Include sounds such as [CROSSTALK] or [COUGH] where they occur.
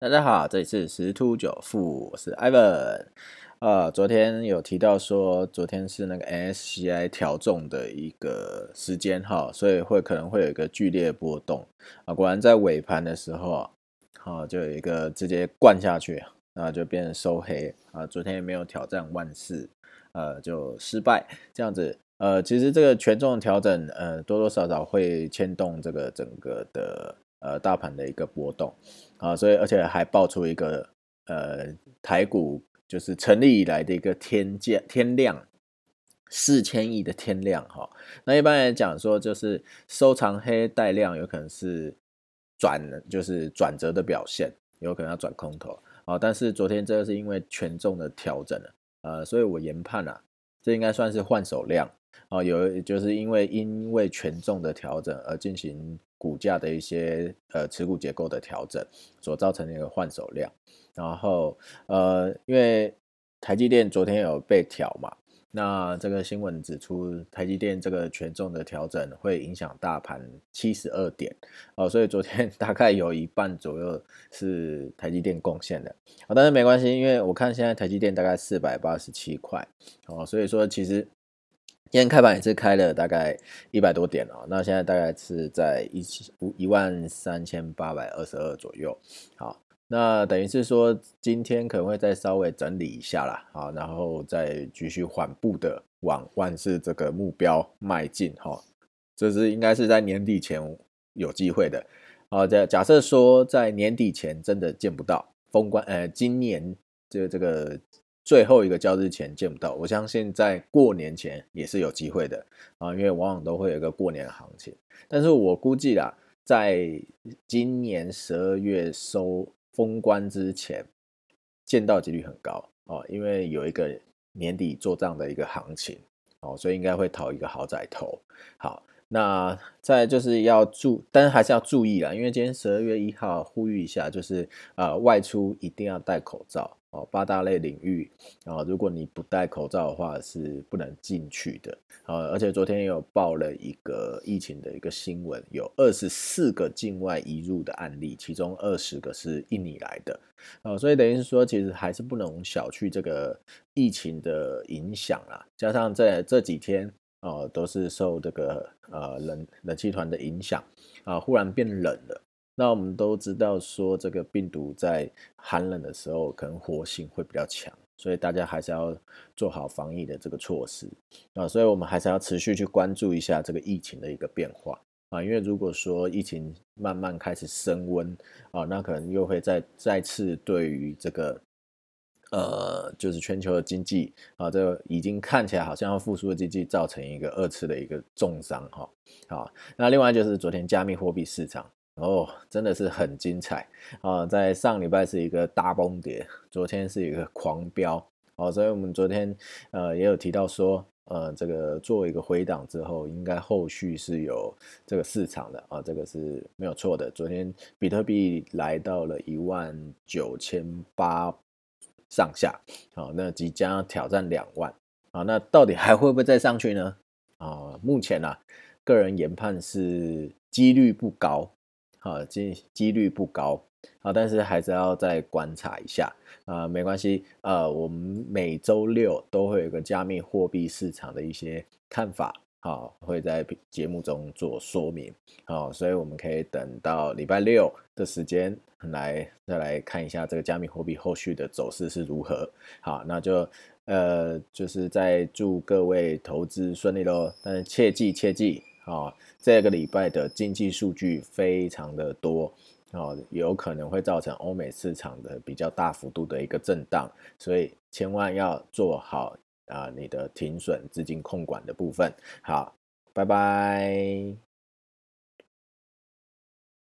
大家好，这里是十突九富，我是 Ivan。呃，昨天有提到说，昨天是那个 NSCI 调重的一个时间哈，所以会可能会有一个剧烈波动啊。果然在尾盘的时候，好就有一个直接灌下去，啊就变成收黑啊。昨天也没有挑战万四，呃就失败这样子。呃，其实这个权重调整，呃多多少少会牵动这个整个的。呃，大盘的一个波动啊，所以而且还爆出一个呃台股就是成立以来的一个天价天量四千亿的天量哈。那一般来讲说，就是收藏黑带量，有可能是转就是转折的表现，有可能要转空头啊。但是昨天这个是因为权重的调整了，呃，所以我研判啊，这应该算是换手量啊，有就是因为因为权重的调整而进行。股价的一些呃持股结构的调整所造成的一个换手量，然后呃因为台积电昨天有被调嘛，那这个新闻指出台积电这个权重的调整会影响大盘七十二点哦，所以昨天 [LAUGHS] 大概有一半左右是台积电贡献的啊，但是没关系，因为我看现在台积电大概四百八十七块哦，所以说其实。今天开盘也是开了大概一百多点哦，那现在大概是在一七一万三千八百二十二左右。好，那等于是说今天可能会再稍微整理一下啦，好，然后再继续缓步的往万事这个目标迈进哈。这是应该是在年底前有机会的。好，假假设说在年底前真的见不到封关，呃，今年这这个。最后一个交易前见不到，我相信在过年前也是有机会的啊，因为往往都会有一个过年的行情。但是我估计啦，在今年十二月收封关之前见到几率很高哦，因为有一个年底做账的一个行情哦，所以应该会讨一个好仔头。好，那再就是要注，但还是要注意啦，因为今天十二月一号呼吁一下，就是呃外出一定要戴口罩。哦，八大类领域啊，如果你不戴口罩的话，是不能进去的。啊，而且昨天也有报了一个疫情的一个新闻，有二十四个境外移入的案例，其中二十个是印尼来的。啊，所以等于是说，其实还是不能小觑这个疫情的影响啊。加上在这几天哦，都是受这个呃冷冷气团的影响啊，忽然变冷了。那我们都知道说，这个病毒在寒冷的时候可能活性会比较强，所以大家还是要做好防疫的这个措施啊。所以我们还是要持续去关注一下这个疫情的一个变化啊。因为如果说疫情慢慢开始升温啊，那可能又会再再次对于这个呃，就是全球的经济啊，这个已经看起来好像要复苏的经济造成一个二次的一个重伤哈。好，那另外就是昨天加密货币市场。哦，真的是很精彩啊！在上礼拜是一个大崩跌，昨天是一个狂飙哦，所以我们昨天呃也有提到说，呃，这个做一个回档之后，应该后续是有这个市场的啊，这个是没有错的。昨天比特币来到了一万九千八上下，好，那即将挑战两万啊，那到底还会不会再上去呢？啊，目前呢，个人研判是几率不高。好，几几率不高，好，但是还是要再观察一下啊，没关系，呃，我们每周六都会有个加密货币市场的一些看法，好，会在节目中做说明，好，所以我们可以等到礼拜六的时间来再来看一下这个加密货币后续的走势是如何，好，那就呃，就是在祝各位投资顺利喽，但是切记切记。啊，这个礼拜的经济数据非常的多，啊，有可能会造成欧美市场的比较大幅度的一个震荡，所以千万要做好啊你的停损资金控管的部分。好，拜拜。